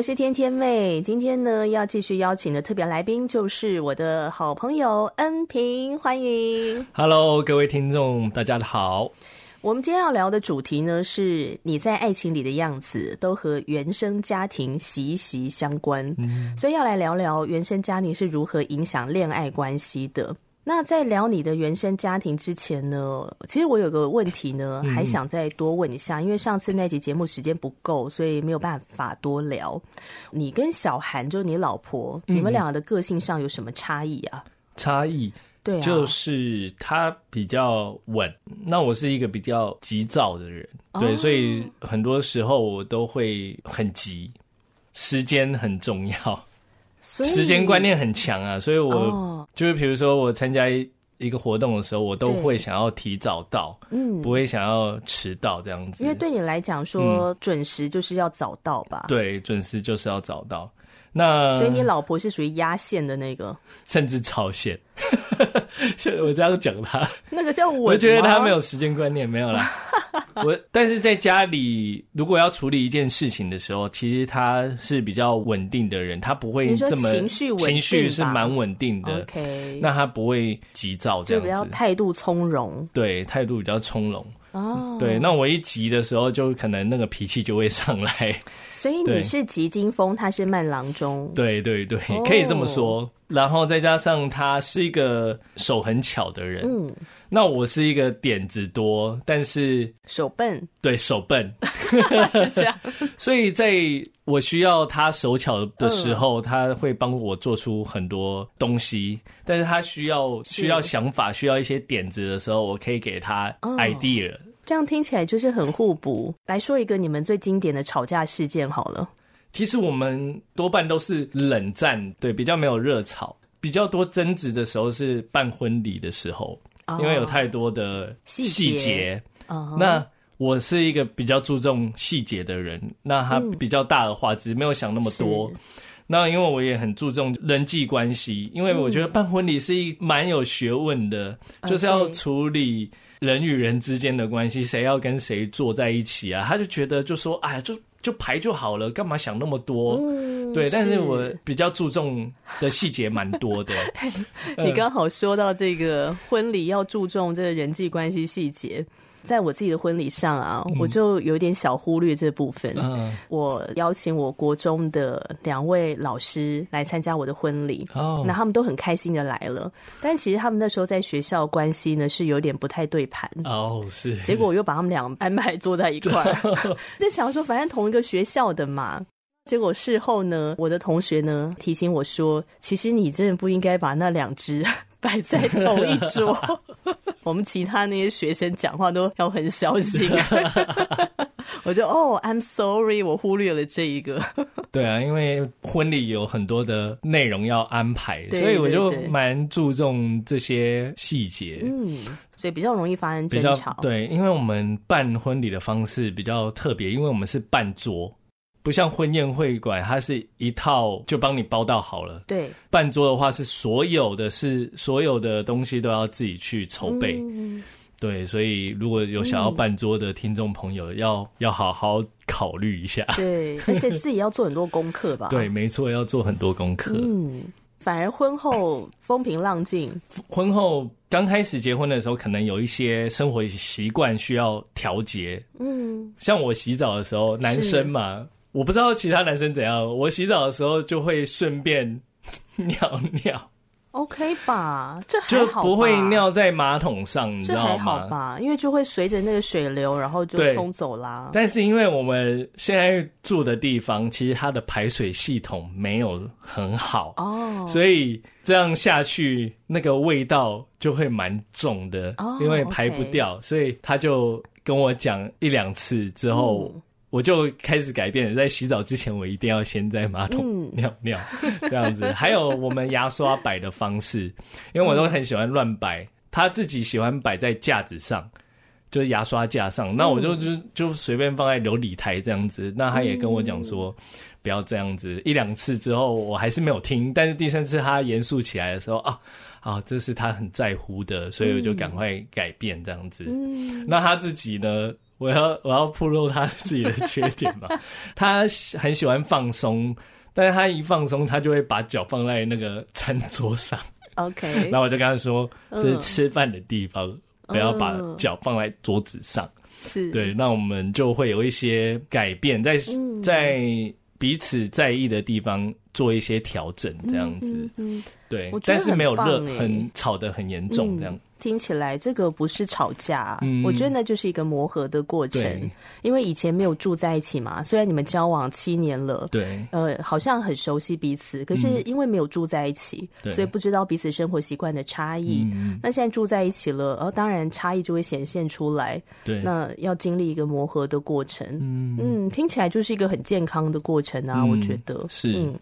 我是天天妹。今天呢，要继续邀请的特别来宾就是我的好朋友恩平，欢迎。Hello，各位听众，大家好。我们今天要聊的主题呢，是你在爱情里的样子都和原生家庭息息相关，嗯，所以要来聊聊原生家庭是如何影响恋爱关系的。那在聊你的原生家庭之前呢，其实我有个问题呢，还想再多问一下，嗯，因为上次那集节目时间不够，所以没有办法多聊。你跟小韩，就是你老婆，嗯，你们两个的个性上有什么差异啊？差异。对啊，就是他比较稳，那我是一个比较急躁的人，哦，对，所以很多时候我都会很急，时间很重要，时间观念很强啊，所以我，哦，就是比如说我参加一个活动的时候，我都会想要提早到，嗯，不会想要迟到这样子，因为对你来讲说准时就是要早到吧？嗯，对，准时就是要早到。那所以你老婆是属于压线的那个，甚至超线。我这样讲他，那个叫我，我觉得他没有时间观念，没有啦。我但是在家里，如果要处理一件事情的时候，其实他是比较稳定的人，他不会这么情绪情绪是蛮稳定的。OK，那他不会急躁，这样子，就比较态度从容。对，态度比较从容。哦，对，那我一急的时候，就可能那个脾气就会上来。所以你是急惊风，他是慢郎中。对对对，可以这么说。Oh. 然后再加上他是一个手很巧的人，嗯，那我是一个点子多，但是手笨。对，手笨 是这样。所以在我需要他手巧的时候，嗯、他会帮我做出很多东西。但是他需要需要想法，需要一些点子的时候，我可以给他 idea。Oh. 这样听起来就是很互补。来说一个你们最经典的吵架事件好了。其实我们多半都是冷战，对，比较没有热吵。比较多争执的时候是办婚礼的时候，因为有太多的细节。那我是一个比较注重细节的人，那他比较大的话，只是没有想那么多。那因为我也很注重人际关系，因为我觉得办婚礼是一蛮有学问的，就是要处理。人与人之间的关系，谁要跟谁坐在一起啊？他就觉得就说，哎呀，就就排就好了，干嘛想那么多？嗯、对，但是我比较注重的细节蛮多的。你刚好说到这个婚礼要注重这个人际关系细节。在我自己的婚礼上啊，我就有点小忽略这部分。嗯，我邀请我国中的两位老师来参加我的婚礼，哦，那他们都很开心的来了。但其实他们那时候在学校关系呢是有点不太对盘。哦，是。结果我又把他们俩安排坐在一块儿，就想说反正同一个学校的嘛。结果事后呢，我的同学呢提醒我说，其实你真的不应该把那两只摆在同一桌。我们其他那些学生讲话都要很小心，我就哦，I'm sorry，我忽略了这一个。对啊，因为婚礼有很多的内容要安排，所以我就蛮注重这些细节。嗯，所以比较容易发生争吵。对，因为我们办婚礼的方式比较特别，因为我们是办桌。不像婚宴会馆，它是一套就帮你包到好了。对，办桌的话是所有的是所有的东西都要自己去筹备。嗯。对，所以如果有想要办桌的听众朋友，要、嗯、要好好考虑一下。对，而且自己要做很多功课吧。对，没错，要做很多功课。嗯，反而婚后风平浪静。婚后刚开始结婚的时候，可能有一些生活习惯需要调节。嗯，像我洗澡的时候，男生嘛。我不知道其他男生怎样，我洗澡的时候就会顺便 尿尿。OK 吧，这还好吧，就不会尿在马桶上，你知道吗？这还好吧，因为就会随着那个水流，然后就冲走啦。但是因为我们现在住的地方，其实它的排水系统没有很好哦，所以这样下去，那个味道就会蛮重的，哦，因为排不掉，所以他就跟我讲一两次之后。嗯我就开始改变了，在洗澡之前，我一定要先在马桶尿尿，嗯、这样子。还有我们牙刷摆的方式，因为我都很喜欢乱摆，他自己喜欢摆在架子上，就是牙刷架上，那我就就就随便放在琉璃台这样子。那他也跟我讲说，不要这样子。一两次之后，我还是没有听，但是第三次他严肃起来的时候啊啊，这是他很在乎的，所以我就赶快改变这样子。那他自己呢？我要我要暴露他自己的缺点嘛？他很喜欢放松，但是他一放松，他就会把脚放在那个餐桌上。OK，然后我就跟他说：“这是吃饭的地方，嗯、不要把脚放在桌子上。”是，对，那我们就会有一些改变，在、嗯、在彼此在意的地方做一些调整，这样子。嗯嗯嗯、对，但是没有热，很吵得很严重，这样。嗯听起来这个不是吵架，嗯，我觉得那就是一个磨合的过程。因为以前没有住在一起嘛，虽然你们交往七年了，对，呃，好像很熟悉彼此，可是因为没有住在一起，嗯，所以不知道彼此生活习惯的差异。那现在住在一起了，呃，当然差异就会显现出来。对，那要经历一个磨合的过程。嗯。嗯，听起来就是一个很健康的过程啊，嗯，我觉得。是。嗯，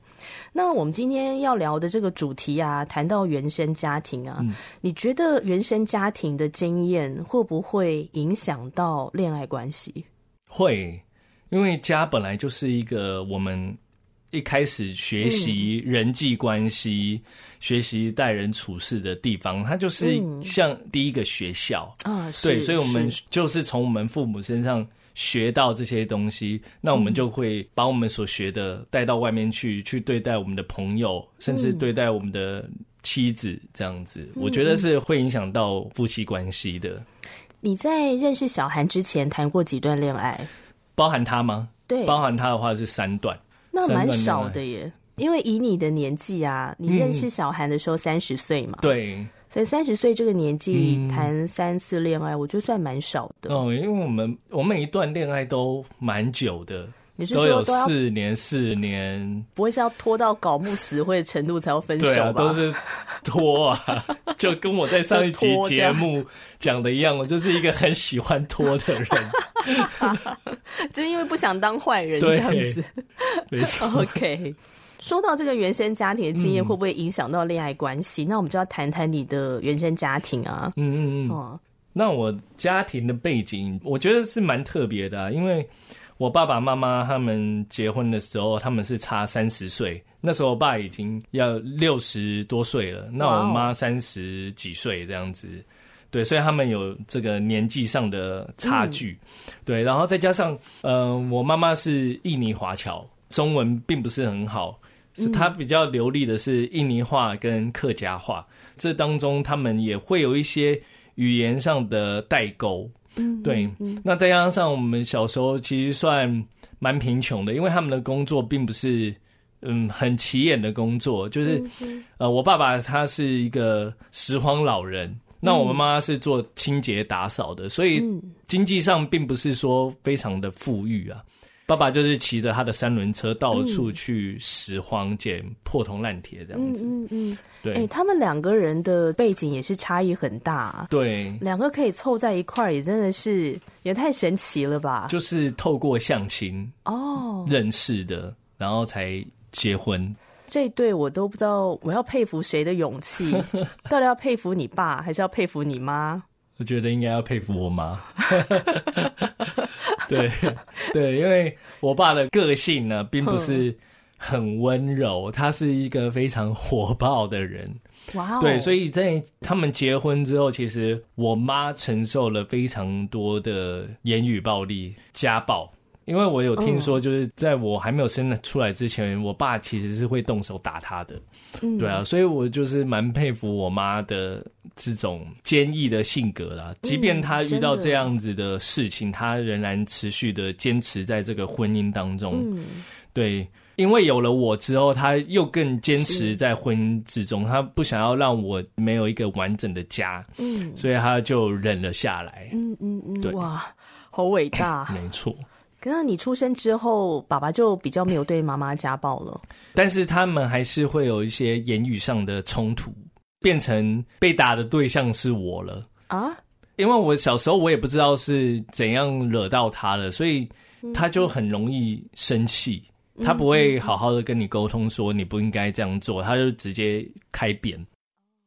那我们今天要聊的这个主题啊，谈到原生家庭啊，嗯，你觉得原生家庭的经验会不会影响到恋爱关系？会，因为家本来就是一个我们一开始学习人际关系、嗯、学习待人处事的地方，它就是像第一个学校啊。对，所以我们就是从我们父母身上学到这些东西，那我们就会把我们所学的带到外面去，去对待我们的朋友，甚至对待我们的。妻子这样子，我觉得是会影响到夫妻关系的。你在认识小韩之前谈过几段恋爱？包含他吗？对，包含他的话是三段，那蛮少的耶。因为以你的年纪啊，你认识小韩的时候三十岁嘛，对，所以三十岁这个年纪谈三次恋爱，我觉得算蛮少的。哦，因为我们我每一段恋爱都蛮久的。你是说都有四年，四年不会是要拖到搞木死灰的程度才要分手吧？对啊，都是拖啊，就跟我在上一集节目讲的一样，我就是一个很喜欢拖的人，就是因为不想当坏人这样子。没错。OK，说到这个原生家庭的经验会不会影响到恋爱关系？嗯，那我们就要谈谈你的原生家庭啊。嗯嗯嗯。哦，那我家庭的背景，我觉得是蛮特别的啊，因为。我爸爸妈妈他们结婚的时候，他们是差三十岁。那时候我爸已经要六十多岁了，那我妈三十几岁这样子。对，所以他们有这个年纪上的差距。嗯。对，然后再加上，呃，我妈妈是印尼华侨，中文并不是很好，是她比较流利的是印尼话跟客家话。这当中他们也会有一些语言上的代沟。嗯，对，那再加上我们小时候其实算蛮贫穷的，因为他们的工作并不是嗯很起眼的工作，就是呃，我爸爸他是一个拾荒老人，那我妈妈是做清洁打扫的，所以经济上并不是说非常的富裕啊。爸爸就是骑着他的三轮车到处去拾荒捡破铜烂铁这样子。嗯嗯，嗯，对。哎、欸，他们两个人的背景也是差异很大。对，两个可以凑在一块儿，也真的是也太神奇了吧？就是透过相亲哦认识的，然后才结婚。这对我都不知道我要佩服谁的勇气，到底要佩服你爸，还是要佩服你妈？我觉得应该要佩服我妈。对对，因为我爸的个性呢，并不是很温柔，他是一个非常火爆的人。哇哦！对，所以在他们结婚之后，其实我妈承受了非常多的言语暴力、家暴。因为我有听说，就是在我还没有生出来之前，我爸其实是会动手打他的。对啊，所以我就是蛮佩服我妈的这种坚毅的性格啦。即便她遇到这样子的事情，她仍然持续的坚持在这个婚姻当中。对，因为有了我之后，她又更坚持在婚姻之中，她不想要让我没有一个完整的家，嗯，所以她就忍了下来。嗯嗯嗯，对，哇，好伟大，没错。可能你出生之后，爸爸就比较没有对妈妈家暴了，但是他们还是会有一些言语上的冲突，变成被打的对象是我了啊。因为我小时候我也不知道是怎样惹到他了，所以他就很容易生气。他不会好好的跟你沟通，说你不应该这样做，他就直接开扁。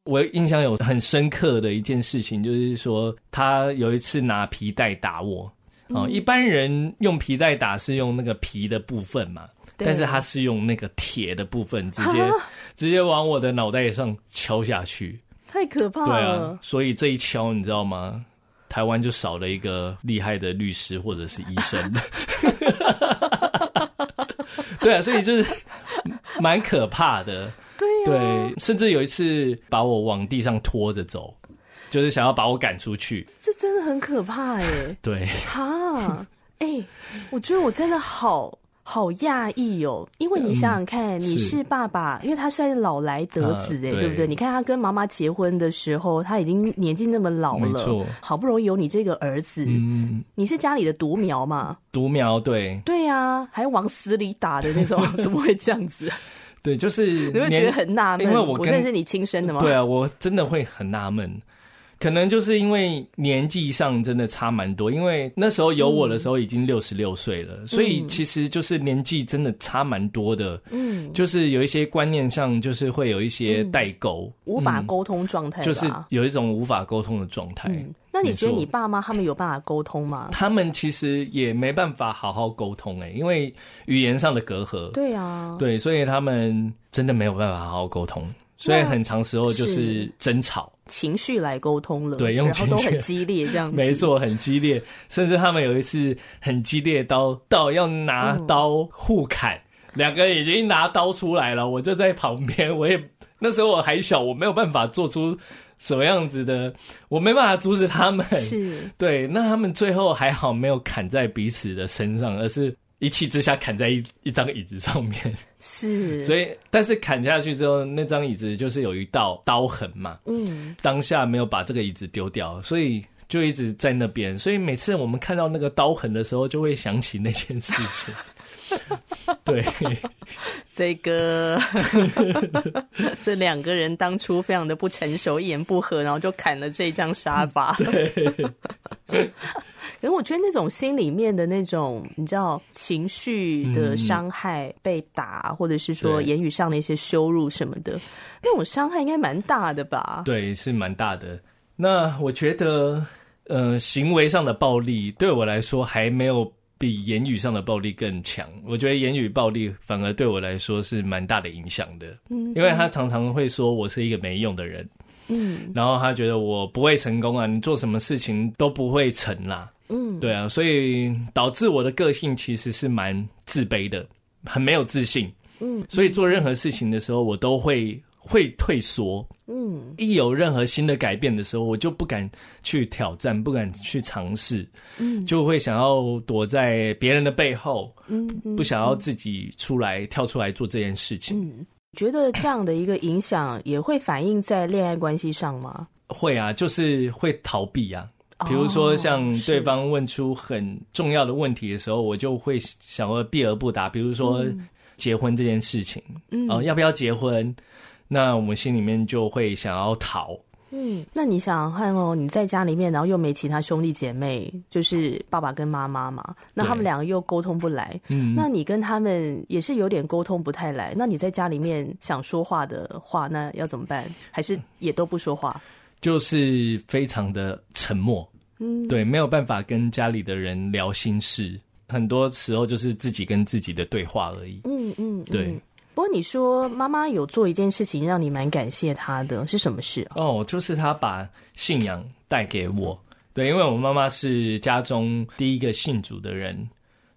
我印象有很深刻的一件事情，就是说他有一次拿皮带打我。哦，一般人用皮带打是用那个皮的部分嘛，但是他是用那个铁的部分，直接 直接往我的脑袋上敲下去。太可怕了！对啊，所以这一敲，你知道吗？台湾就少了一个厉害的律师或者是医生。对啊，所以就是蛮可怕的。对啊，对，甚至有一次把我往地上拖着走，就是想要把我赶出去。这真的很可怕耶。对。哈，哎，我觉得我真的好。好讶异哦，因为你想想看，嗯、你是爸爸，因为他算是老来得子哎，呃、对，对不对？你看他跟妈妈结婚的时候，他已经年纪那么老了，没错，好不容易有你这个儿子，嗯，你是家里的独苗嘛？独苗，对，对呀、啊，还往死里打的那种，怎么会这样子？对，就是你会觉得很纳闷，因为我，我真的是你亲生的吗？对啊，我真的会很纳闷。可能就是因为年纪上真的差蛮多，因为那时候有我的时候已经六十六岁了，嗯、所以其实就是年纪真的差蛮多的。嗯，就是有一些观念上就是会有一些代沟，嗯、无法沟通状态、嗯，就是有一种无法沟通的状态、嗯。那你觉得你爸妈他们有办法沟通吗？他们其实也没办法好好沟通哎、欸，因为语言上的隔阂。对啊，对，所以他们真的没有办法好好沟通。所以很长时候就是争吵，情绪来沟通了，对，用情绪，然后都很激烈 这样子，没错，很激烈，甚至他们有一次很激烈到到要拿刀互砍，两、嗯、个人已经拿刀出来了，我就在旁边，我也那时候我还小，我没有办法做出什么样子的，我没办法阻止他们，是。对，那他们最后还好没有砍在彼此的身上，而是。一气之下砍在一一张椅子上面，是，所以但是砍下去之后，那张椅子就是有一道刀痕嘛，嗯，当下没有把这个椅子丢掉，所以就一直在那边，所以每次我们看到那个刀痕的时候，就会想起那件事情。对，这个 这两个人当初非常的不成熟，一言不合，然后就砍了这张沙发。对。可是我觉得那种心里面的那种，你知道情绪的伤害，嗯、被打，或者是说言语上的一些羞辱什么的，那种伤害应该蛮大的吧？对，是蛮大的。那我觉得，呃，行为上的暴力对我来说还没有比言语上的暴力更强。我觉得言语暴力反而对我来说是蛮大的影响的，嗯，因为他常常会说我是一个没用的人。嗯，然后他觉得我不会成功啊，你做什么事情都不会成啦。嗯，对啊，所以导致我的个性其实是蛮自卑的，很没有自信。嗯，所以做任何事情的时候，我都会会退缩。嗯，一有任何新的改变的时候，我就不敢去挑战，不敢去尝试。嗯，就会想要躲在别人的背后。嗯，不想要自己出来跳出来做这件事情。嗯。觉得这样的一个影响也会反映在恋爱关系上吗？会啊，就是会逃避啊。比如说，像对方问出很重要的问题的时候，哦、我就会想要避而不答。比如说结婚这件事情，嗯，哦，要不要结婚？那我们心里面就会想要逃。嗯，那你想想看哦，你在家里面，然后又没其他兄弟姐妹，就是爸爸跟妈妈嘛，那他们两个又沟通不来，嗯，那你跟他们也是有点沟通不太来，那你在家里面想说话的话，那要怎么办？还是也都不说话？就是非常的沉默，嗯，对，没有办法跟家里的人聊心事，很多时候就是自己跟自己的对话而已，嗯嗯，嗯对。不过你说妈妈有做一件事情让你蛮感谢她的，是什么事？哦，就是她把信仰带给我。对，因为我妈妈是家中第一个信主的人，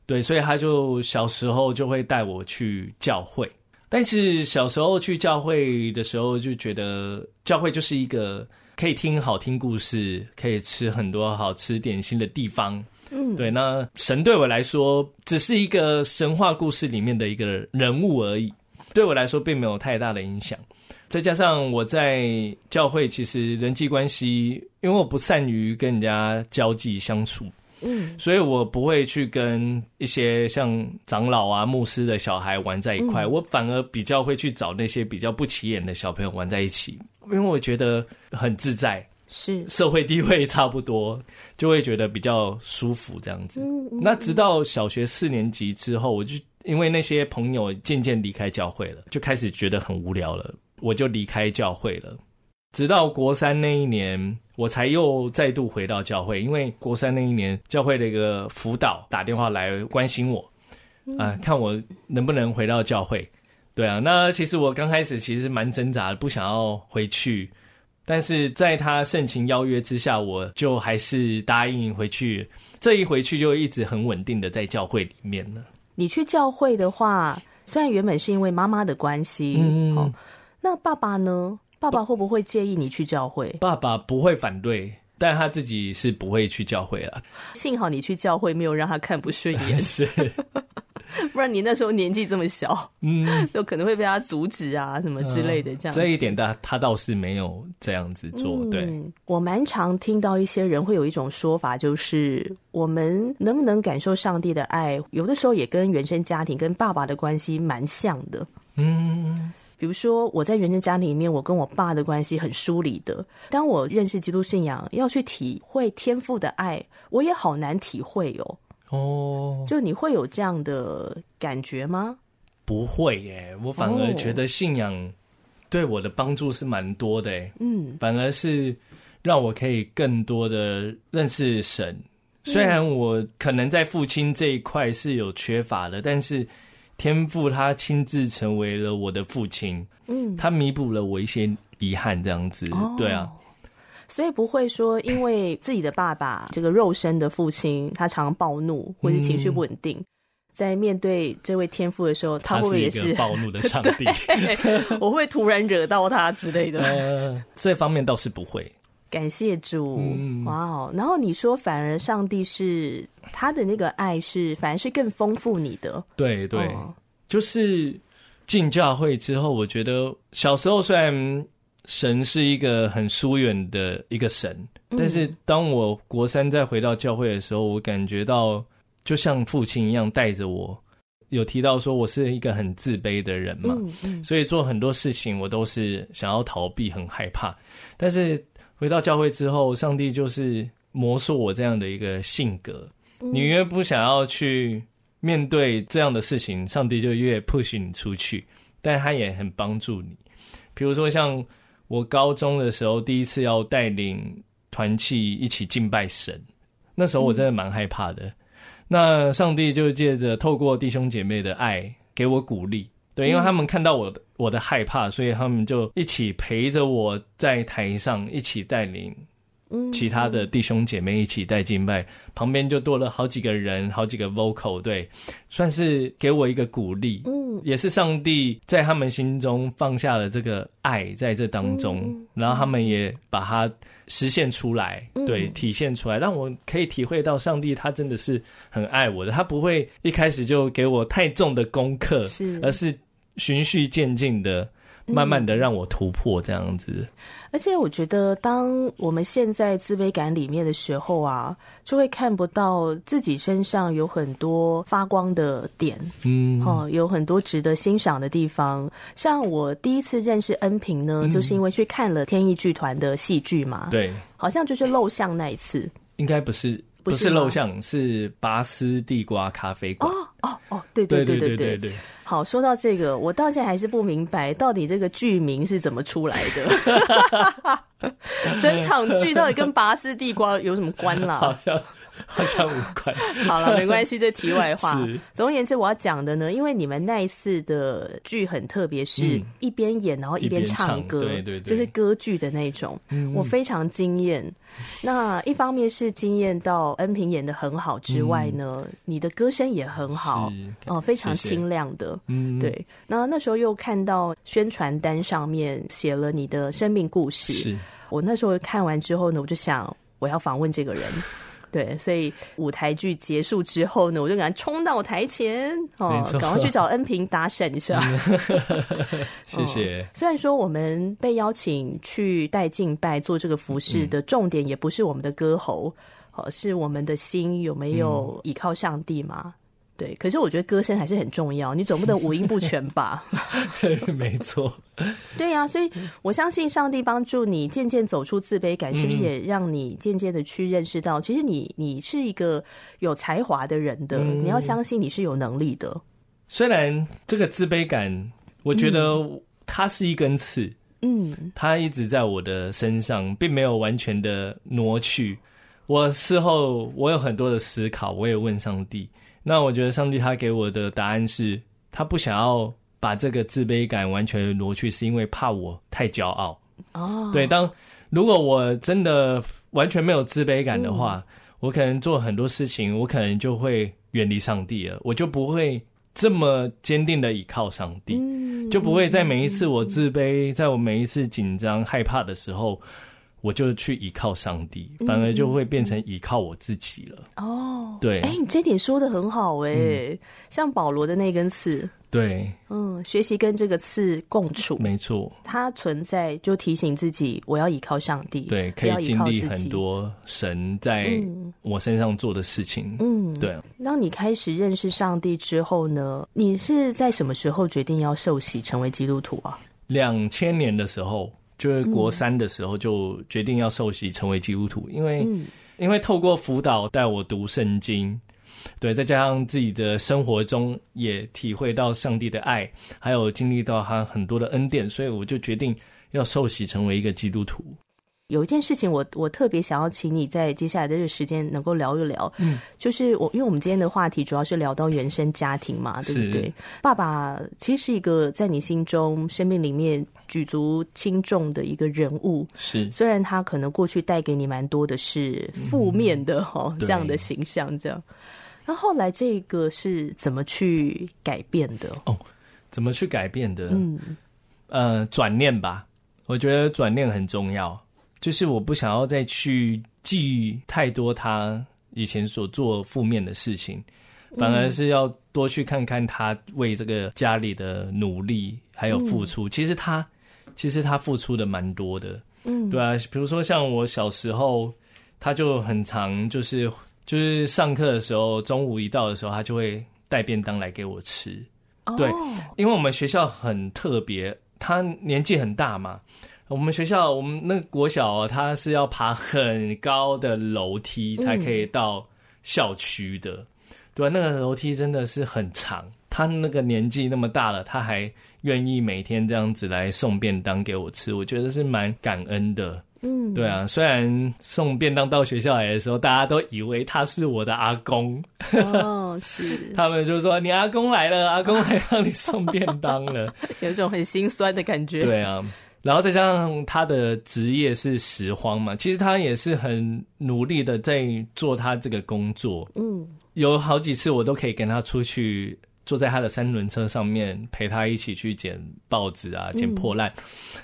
对，所以她就小时候就会带我去教会。但是小时候去教会的时候，就觉得教会就是一个可以听好听故事、可以吃很多好吃点心的地方。嗯，对。那神对我来说只是一个神话故事里面的一个人物而已，对我来说并没有太大的影响。再加上我在教会，其实人际关系，因为我不善于跟人家交际相处。嗯，所以我不会去跟一些像长老啊、牧师的小孩玩在一块，嗯，我反而比较会去找那些比较不起眼的小朋友玩在一起，因为我觉得很自在，是社会地位差不多，就会觉得比较舒服这样子。嗯嗯，那直到小学四年级之后，我就因为那些朋友渐渐离开教会了，就开始觉得很无聊了，我就离开教会了。直到国三那一年，我才又再度回到教会，因为国三那一年，教会的一个辅导打电话来关心我，啊、呃，看我能不能回到教会。对啊，那其实我刚开始其实蛮挣扎的，不想要回去，但是在他盛情邀约之下，我就还是答应回去。这一回去就一直很稳定的在教会里面了。你去教会的话，虽然原本是因为妈妈的关系，嗯，哦，那爸爸呢？爸爸会不会介意你去教会？爸爸不会反对，但他自己是不会去教会了。幸好你去教会没有让他看不顺眼，是，不然你那时候年纪这么小，嗯，就可能会被他阻止啊什么之类的。这样、嗯，这一点他他倒是没有这样子做。嗯、对，我蛮常听到一些人会有一种说法，就是我们能不能感受上帝的爱，有的时候也跟原生家庭跟爸爸的关系蛮像的。嗯。比如说，我在原生家庭里面，我跟我爸的关系很疏离的。当我认识基督信仰，要去体会天父的爱，我也好难体会哦。哦，就你会有这样的感觉吗？不会耶，我反而觉得信仰对我的帮助是蛮多的。嗯，反而是让我可以更多的认识神。虽然我可能在父亲这一块是有缺乏的，但是。天父他亲自成为了我的父亲，嗯，他弥补了我一些遗憾，这样子，哦，对啊，所以不会说因为自己的爸爸这个肉身的父亲他常暴怒或者情绪不稳定，嗯，在面对这位天父的时候，他会不会也是暴怒的上帝？我会突然惹到他之类的，呃，这方面倒是不会。感谢主，哇哦！然后你说，反而上帝是他的那个爱是，反而是更丰富你的。对对，哦，就是进教会之后，我觉得小时候虽然神是一个很疏远的一个神，嗯，但是当我国三再回到教会的时候，我感觉到就像父亲一样带着我。有提到说我是一个很自卑的人嘛，嗯嗯，所以做很多事情我都是想要逃避，很害怕，但是。回到教会之后，上帝就是磨塑我这样的一个性格。你越不想要去面对这样的事情，上帝就越 push 你出去。但他也很帮助你。比如说，像我高中的时候，第一次要带领团契一起敬拜神，那时候我真的蛮害怕的。那上帝就借着透过弟兄姐妹的爱给我鼓励。对，因为他们看到我的我的害怕，所以他们就一起陪着我在台上，一起带领其他的弟兄姐妹一起带敬拜，旁边就多了好几个人，好几个 vocal，对，算是给我一个鼓励，嗯，也是上帝在他们心中放下了这个爱在这当中，然后他们也把它实现出来，对，体现出来，让我可以体会到上帝他真的是很爱我的，他不会一开始就给我太重的功课，是，而是。循序渐进的，慢慢的让我突破这样子。嗯。而且我觉得，当我们陷在自卑感里面的时候啊，就会看不到自己身上有很多发光的点，嗯，哦，有很多值得欣赏的地方。像我第一次认识恩平呢，嗯，就是因为去看了天意剧团的戏剧嘛，对，好像就是露相那一次，应该不是。不是露相，是拔丝地瓜咖啡馆。哦哦哦，对对对对对对对。好，说到这个，我到现在还是不明白，到底这个剧名是怎么出来的？整场剧到底跟拔丝地瓜有什么关啦？好像。好像无关。好了，没关系，这题外话。总而言之，我要讲的呢，因为你们那一次的剧很特别，是一边演然后一边唱歌，对对对，就是歌剧的那种，我非常惊艳。那一方面是惊艳到恩平演的很好之外呢，你的歌声也很好，哦，非常清亮的。嗯，对。那那时候又看到宣传单上面写了你的生命故事，是我那时候看完之后呢，我就想我要访问这个人。对，所以舞台剧结束之后呢，我就赶快冲到台前哦，赶快去找恩平打闪一下。谢谢、哦。虽然说我们被邀请去带敬拜做这个服饰的重点，也不是我们的歌喉，哦，是我们的心有没有倚靠上帝嘛？嗯对，可是我觉得歌声还是很重要，你总不能五音不全吧？没错。对呀、啊，所以我相信上帝帮助你渐渐走出自卑感，是不是也让你渐渐的去认识到，其实你你是一个有才华的人的，你要相信你是有能力的。虽然这个自卑感，我觉得它是一根刺，嗯，它一直在我的身上，并没有完全的挪去。我事后我有很多的思考，我也问上帝。那我觉得上帝他给我的答案是，他不想要把这个自卑感完全挪去，是因为怕我太骄傲。哦，对，当如果我真的完全没有自卑感的话，嗯，我可能做很多事情，我可能就会远离上帝了，我就不会这么坚定的倚靠上帝，嗯，就不会在每一次我自卑，在我每一次紧张害怕的时候。我就去依靠上帝，反而就会变成依靠我自己了。哦，对，哎、欸，你这点说的很好哎、欸嗯，像保罗的那根刺，对，嗯，学习跟这个刺共处，没错，它存在就提醒自己，我要依靠上帝，对，可以经历很多神在我身上做的事情，嗯，对。当你开始认识上帝之后呢，你是在什么时候决定要受洗成为基督徒啊？两千年的时候。就是国三的时候就决定要受洗成为基督徒，因为因为透过辅导带我读圣经，对，再加上自己的生活中也体会到上帝的爱，还有经历到他很多的恩典，所以我就决定要受洗成为一个基督徒。有一件事情我，我我特别想要请你在接下来的这个时间能够聊一聊，嗯，就是我因为我们今天的话题主要是聊到原生家庭嘛，对不对？爸爸其实是一个在你心中生命里面举足轻重的一个人物，是虽然他可能过去带给你蛮多的是负面的哈、嗯、这样的形象，这样，那后来这个是怎么去改变的？哦，怎么去改变的？嗯，呃，转念吧，我觉得转念很重要。就是我不想要再去记太多他以前所做负面的事情，反而是要多去看看他为这个家里的努力还有付出。其实他其实他付出的蛮多的，嗯，对啊，比如说像我小时候，他就很常就是就是上课的时候，中午一到的时候，他就会带便当来给我吃。对，因为我们学校很特别，他年纪很大嘛。我们学校，我们那个国小哦，他是要爬很高的楼梯才可以到校区的，嗯，对，那个楼梯真的是很长。他那个年纪那么大了，他还愿意每天这样子来送便当给我吃，我觉得是蛮感恩的。嗯，对啊，虽然送便当到学校来的时候，大家都以为他是我的阿公。哦，是，他们就说你阿公来了，阿公来让你送便当了，有一种很心酸的感觉。对啊。然后再加上他的职业是拾荒嘛，其实他也是很努力的在做他这个工作。嗯，有好几次我都可以跟他出去，坐在他的三轮车上面，陪他一起去捡报纸啊，捡破烂。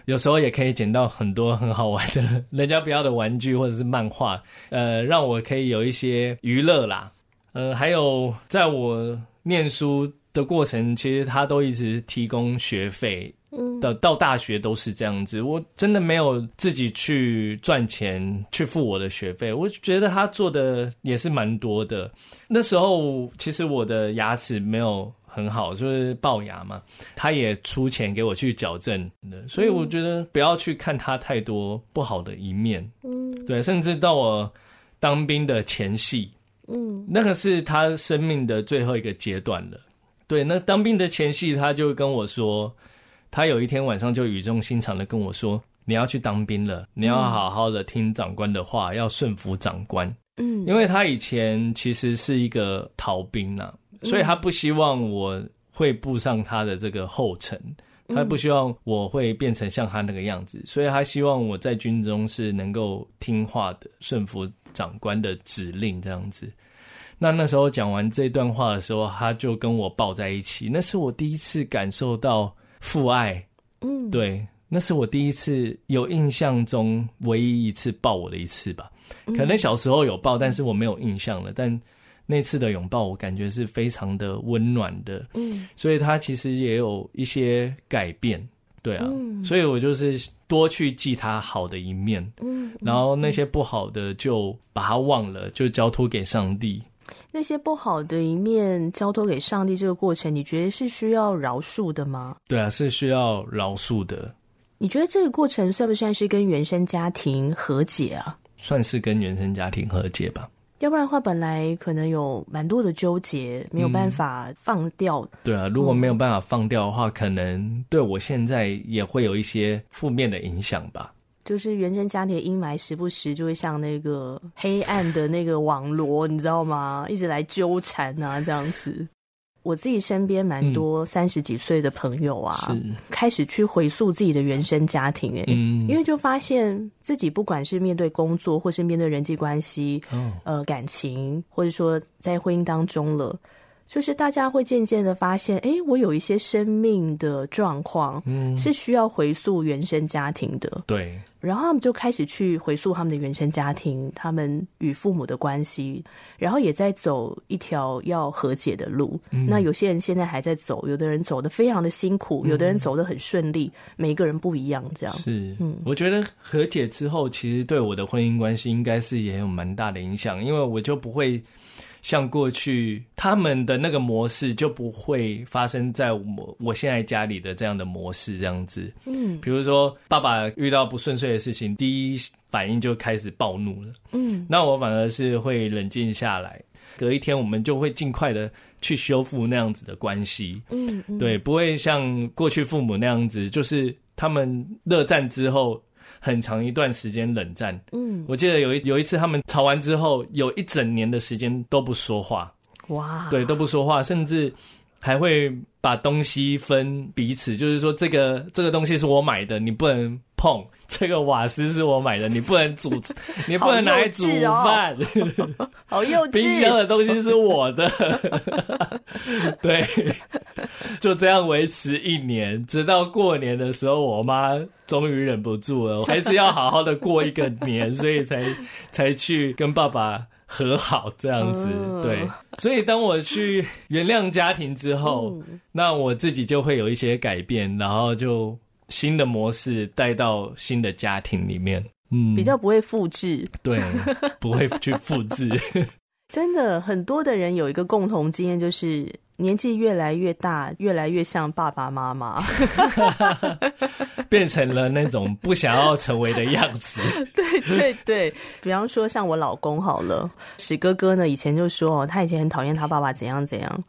有时候也可以捡到很多很好玩的人家不要的玩具或者是漫画，呃，让我可以有一些娱乐啦。呃，还有在我念书的过程，其实他都一直提供学费。到到大学都是这样子，我真的没有自己去赚钱去付我的学费。我觉得他做的也是蛮多的。那时候其实我的牙齿没有很好，就是龅牙嘛，他也出钱给我去矫正的。所以我觉得不要去看他太多不好的一面。嗯，对，甚至到我当兵的前戏，嗯，那个是他生命的最后一个阶段了。对，那当兵的前戏，他就跟我说。他有一天晚上就语重心长的跟我说：“你要去当兵了，你要好好的听长官的话，要顺服长官。”嗯，因为他以前其实是一个逃兵呐、啊，所以他不希望我会步上他的这个后尘，他不希望我会变成像他那个样子，所以他希望我在军中是能够听话的，顺服长官的指令这样子。那那时候讲完这段话的时候，他就跟我抱在一起，那是我第一次感受到。父爱，嗯，对，那是我第一次有印象中唯一一次抱我的一次吧。可能小时候有抱，但是我没有印象了。但那次的拥抱，我感觉是非常的温暖的。嗯，所以他其实也有一些改变。对啊，嗯、所以我就是多去记他好的一面，嗯，然后那些不好的就把它忘了，就交托给上帝。那些不好的一面交托给上帝，这个过程你觉得是需要饶恕的吗？对啊，是需要饶恕的。你觉得这个过程算不算是跟原生家庭和解啊？算是跟原生家庭和解吧。要不然的话，本来可能有蛮多的纠结，没有办法放掉。嗯。对啊，如果没有办法放掉的话，嗯，可能对我现在也会有一些负面的影响吧。就是原生家庭的阴霾，时不时就会像那个黑暗的那个网罗，你知道吗？一直来纠缠啊，这样子。我自己身边蛮多三十几岁的朋友啊，嗯、开始去回溯自己的原生家庭、欸，哎、嗯，因为就发现自己不管是面对工作，或是面对人际关系，哦、呃，感情，或者说在婚姻当中了。就是大家会渐渐的发现，哎，我有一些生命的状况，嗯，是需要回溯原生家庭的。对，然后他们就开始去回溯他们的原生家庭，他们与父母的关系，然后也在走一条要和解的路。嗯，那有些人现在还在走，有的人走得非常的辛苦，有的人走得很顺利，嗯，每个人不一样。这样是，嗯，我觉得和解之后，其实对我的婚姻关系应该是也有蛮大的影响，因为我就不会。像过去他们的那个模式就不会发生在我我现在家里的这样的模式这样子，嗯，比如说爸爸遇到不顺遂的事情，第一反应就开始暴怒了，嗯，那我反而是会冷静下来，隔一天我们就会尽快的去修复那样子的关系，嗯，嗯，对，不会像过去父母那样子，就是他们热战之后。很长一段时间冷战，嗯，我记得有一有一次他们吵完之后，有一整年的时间都不说话，哇，对，都不说话，甚至还会把东西分彼此，就是说这个这个东西是我买的，你不能碰。这个瓦斯是我买的，你不能煮，你不能拿来煮饭。好幼稚！冰箱的东西是我的。对，就这样维持一年，直到过年的时候，我妈终于忍不住了，我还是要好好的过一个年，所以才才去跟爸爸和好这样子。对，所以当我去原谅家庭之后，那我自己就会有一些改变，然后就。新的模式带到新的家庭里面，嗯，比较不会复制，对，不会去复制。真的，很多的人有一个共同经验，就是。年纪越来越大，越来越像爸爸妈妈，变成了那种不想要成为的样子。对对对，比方说像我老公好了，史哥哥呢，以前就说哦他以前很讨厌他爸爸怎样怎样，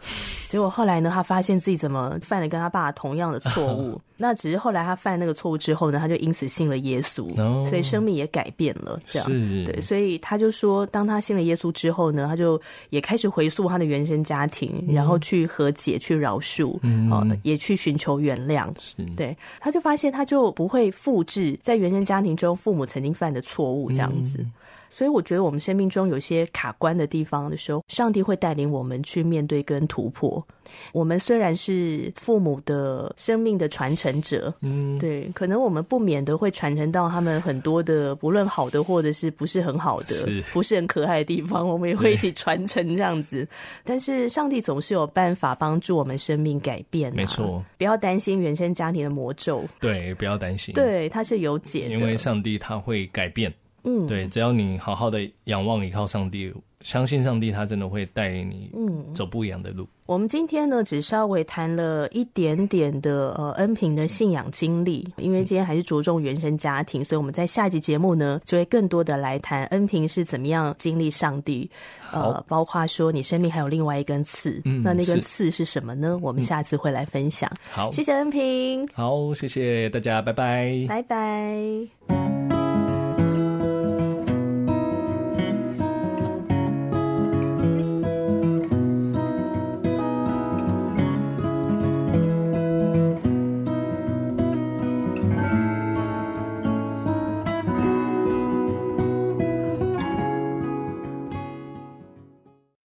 结果后来呢，他发现自己怎么犯了跟他爸爸同样的错误。那只是后来他犯那个错误之后呢，他就因此信了耶稣，所以生命也改变了。这样对，所以他就说，当他信了耶稣之后呢，他就也开始回溯他的原生家庭，然后去。去和解，去饶恕，嗯，也去寻求原谅。是对，他就发现他就不会复制在原生家庭中父母曾经犯的错误，这样子。嗯所以我觉得我们生命中有些卡关的地方的时候，上帝会带领我们去面对跟突破。我们虽然是父母的生命的传承者，嗯，对，可能我们不免的会传承到他们很多的，不论好的或者是不是很好的，是。不是很可爱的地方，我们也会一起传承这样子。但是上帝总是有办法帮助我们生命改变啊，没错，不要担心原生家庭的魔咒，对，不要担心，对，它是有解的，因为上帝他会改变。嗯，对，只要你好好的仰望、依靠上帝，相信上帝，他真的会带领你，嗯，走不一样的路。我们今天呢，只稍微谈了一点点的呃恩平的信仰经历，因为今天还是着重原生家庭，所以我们在下一集节目呢，就会更多的来谈恩平是怎么样经历上帝，呃，包括说你生命还有另外一根刺，嗯，那那根刺是什么呢？我们下次会来分享。好，谢谢恩平。好，谢谢大家，拜拜，拜拜。